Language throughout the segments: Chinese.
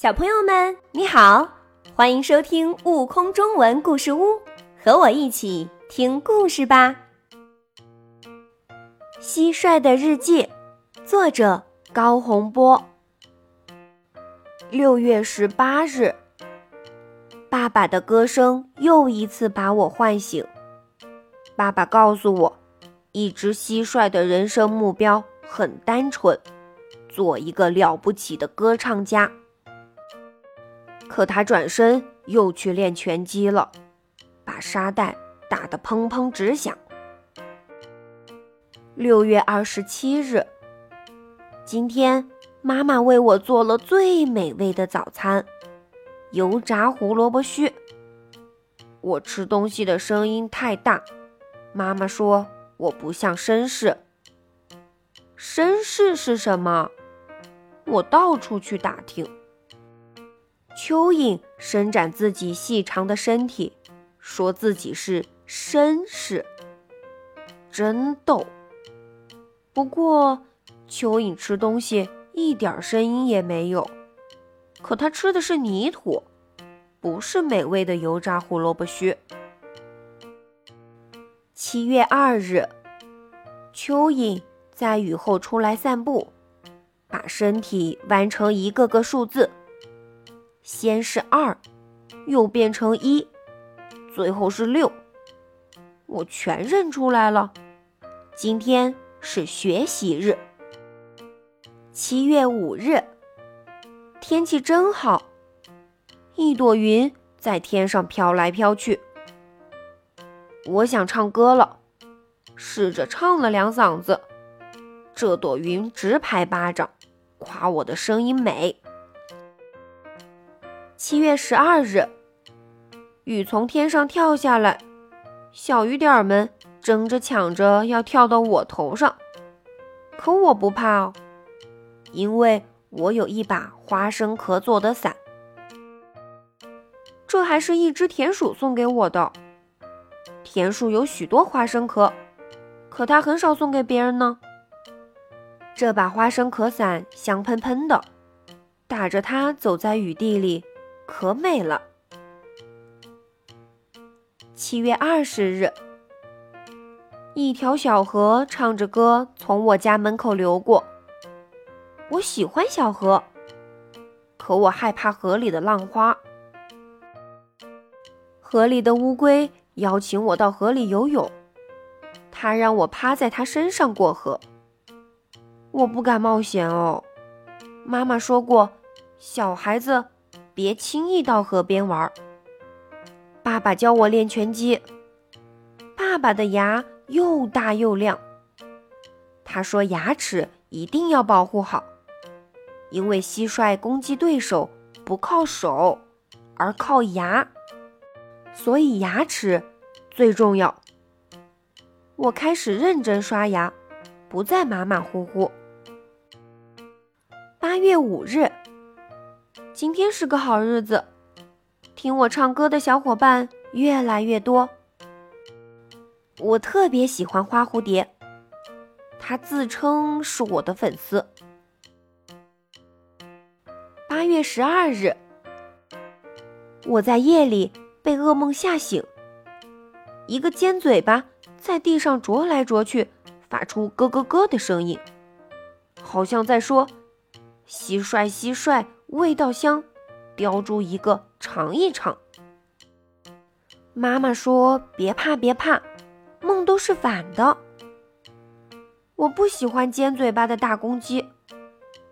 小朋友们，你好，欢迎收听《悟空中文故事屋》，和我一起听故事吧。《蟋蟀的日记》，作者高洪波。六月十八日，爸爸的歌声又一次把我唤醒。爸爸告诉我，一只蟋蟀的人生目标很单纯，做一个了不起的歌唱家。可他转身又去练拳击了，把沙袋打得砰砰直响。六月二十七日，今天妈妈为我做了最美味的早餐——油炸胡萝卜须。我吃东西的声音太大，妈妈说我不像绅士。绅士是什么？我到处去打听。蚯蚓伸展自己细长的身体，说自己是绅士，真逗。不过，蚯蚓吃东西一点声音也没有，可它吃的是泥土，不是美味的油炸胡萝卜须。七月二日，蚯蚓在雨后出来散步，把身体弯成一个个数字。先是二，又变成一，最后是六，我全认出来了。今天是学习日。七月五日，天气真好，一朵云在天上飘来飘去。我想唱歌了，试着唱了两嗓子，这朵云直拍巴掌，夸我的声音美。七月十二日，雨从天上跳下来，小雨点儿们争着抢着要跳到我头上，可我不怕哦，因为我有一把花生壳做的伞。这还是一只田鼠送给我的。田鼠有许多花生壳，可它很少送给别人呢。这把花生壳伞香喷喷的，打着它走在雨地里。可美了。七月二十日，一条小河唱着歌从我家门口流过。我喜欢小河，可我害怕河里的浪花。河里的乌龟邀请我到河里游泳，它让我趴在它身上过河。我不敢冒险哦。妈妈说过，小孩子。别轻易到河边玩。爸爸教我练拳击。爸爸的牙又大又亮。他说牙齿一定要保护好，因为蟋蟀攻击对手不靠手，而靠牙，所以牙齿最重要。我开始认真刷牙，不再马马虎虎。八月五日。今天是个好日子，听我唱歌的小伙伴越来越多。我特别喜欢花蝴蝶，他自称是我的粉丝。八月十二日，我在夜里被噩梦吓醒，一个尖嘴巴在地上啄来啄去，发出咯咯咯的声音，好像在说：“蟋蟀，蟋蟀。”味道香，叼住一个尝一尝。妈妈说：“别怕，别怕，梦都是反的。”我不喜欢尖嘴巴的大公鸡，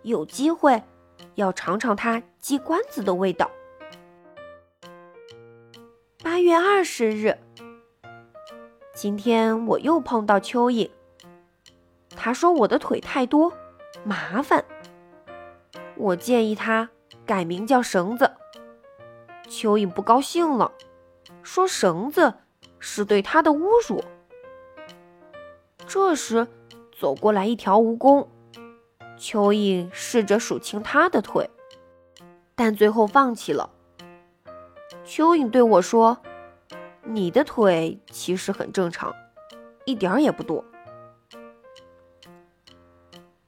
有机会要尝尝它鸡冠子的味道。八月二十日，今天我又碰到蚯蚓，他说我的腿太多，麻烦。我建议他改名叫绳子。蚯蚓不高兴了，说绳子是对他的侮辱。这时走过来一条蜈蚣，蚯蚓试着数清它的腿，但最后放弃了。蚯蚓对我说：“你的腿其实很正常，一点儿也不多。”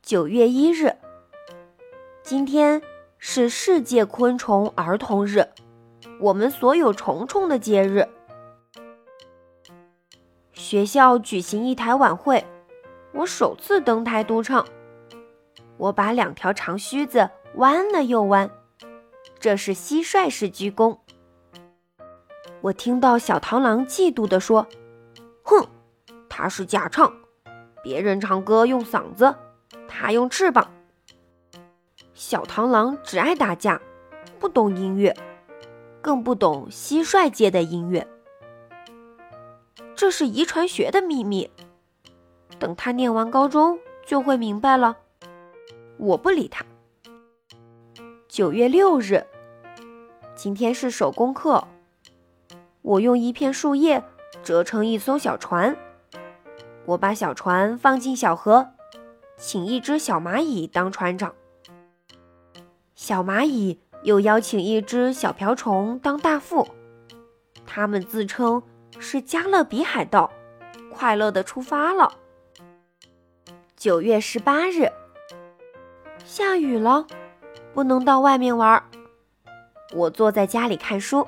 九月一日。今天是世界昆虫儿童日，我们所有虫虫的节日。学校举行一台晚会，我首次登台独唱。我把两条长须子弯了又弯，这是蟋蟀式鞠躬。我听到小螳螂嫉妒地说：“哼，他是假唱，别人唱歌用嗓子，他用翅膀。”小螳螂只爱打架，不懂音乐，更不懂蟋蟀界的音乐。这是遗传学的秘密，等他念完高中就会明白了。我不理他。九月六日，今天是手工课。我用一片树叶折成一艘小船，我把小船放进小河，请一只小蚂蚁当船长。小蚂蚁又邀请一只小瓢虫当大副，他们自称是加勒比海盗，快乐的出发了。九月十八日，下雨了，不能到外面玩。我坐在家里看书。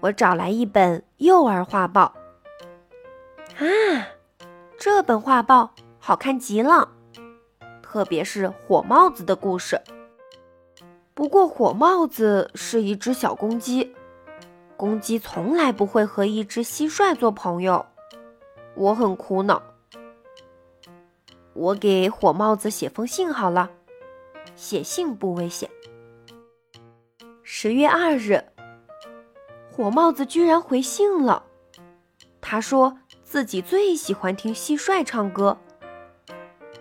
我找来一本幼儿画报，啊，这本画报好看极了，特别是火帽子的故事。不过火帽子是一只小公鸡，公鸡从来不会和一只蟋蟀做朋友，我很苦恼。我给火帽子写封信好了，写信不危险。十月二日。火帽子居然回信了，他说自己最喜欢听蟋蟀唱歌，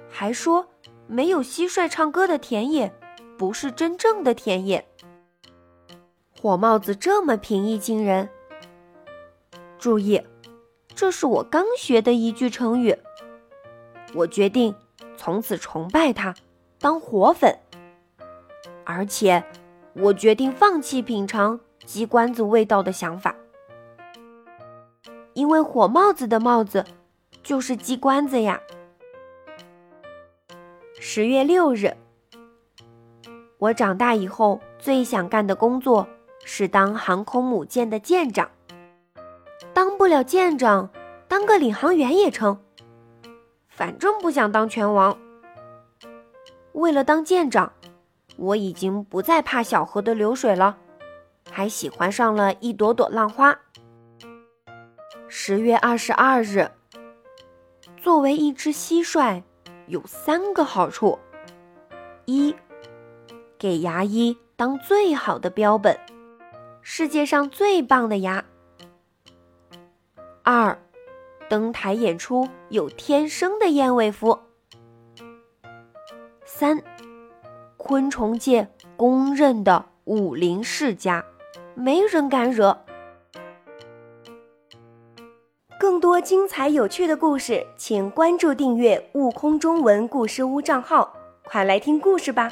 还说没有蟋蟀唱歌的田野不是真正的田野。火帽子这么平易近人，注意，这是我刚学的一句成语。我决定从此崇拜他，当火粉，而且我决定放弃品尝。鸡冠子味道的想法，因为火帽子的帽子就是鸡冠子呀。十月六日，我长大以后最想干的工作是当航空母舰的舰长。当不了舰长，当个领航员也成，反正不想当拳王。为了当舰长，我已经不再怕小河的流水了。还喜欢上了一朵朵浪花。十月二十二日，作为一只蟋蟀，有三个好处：一，给牙医当最好的标本，世界上最棒的牙；二，登台演出有天生的燕尾服；三，昆虫界公认的武林世家。没人敢惹。更多精彩有趣的故事，请关注订阅“悟空中文故事屋”账号，快来听故事吧。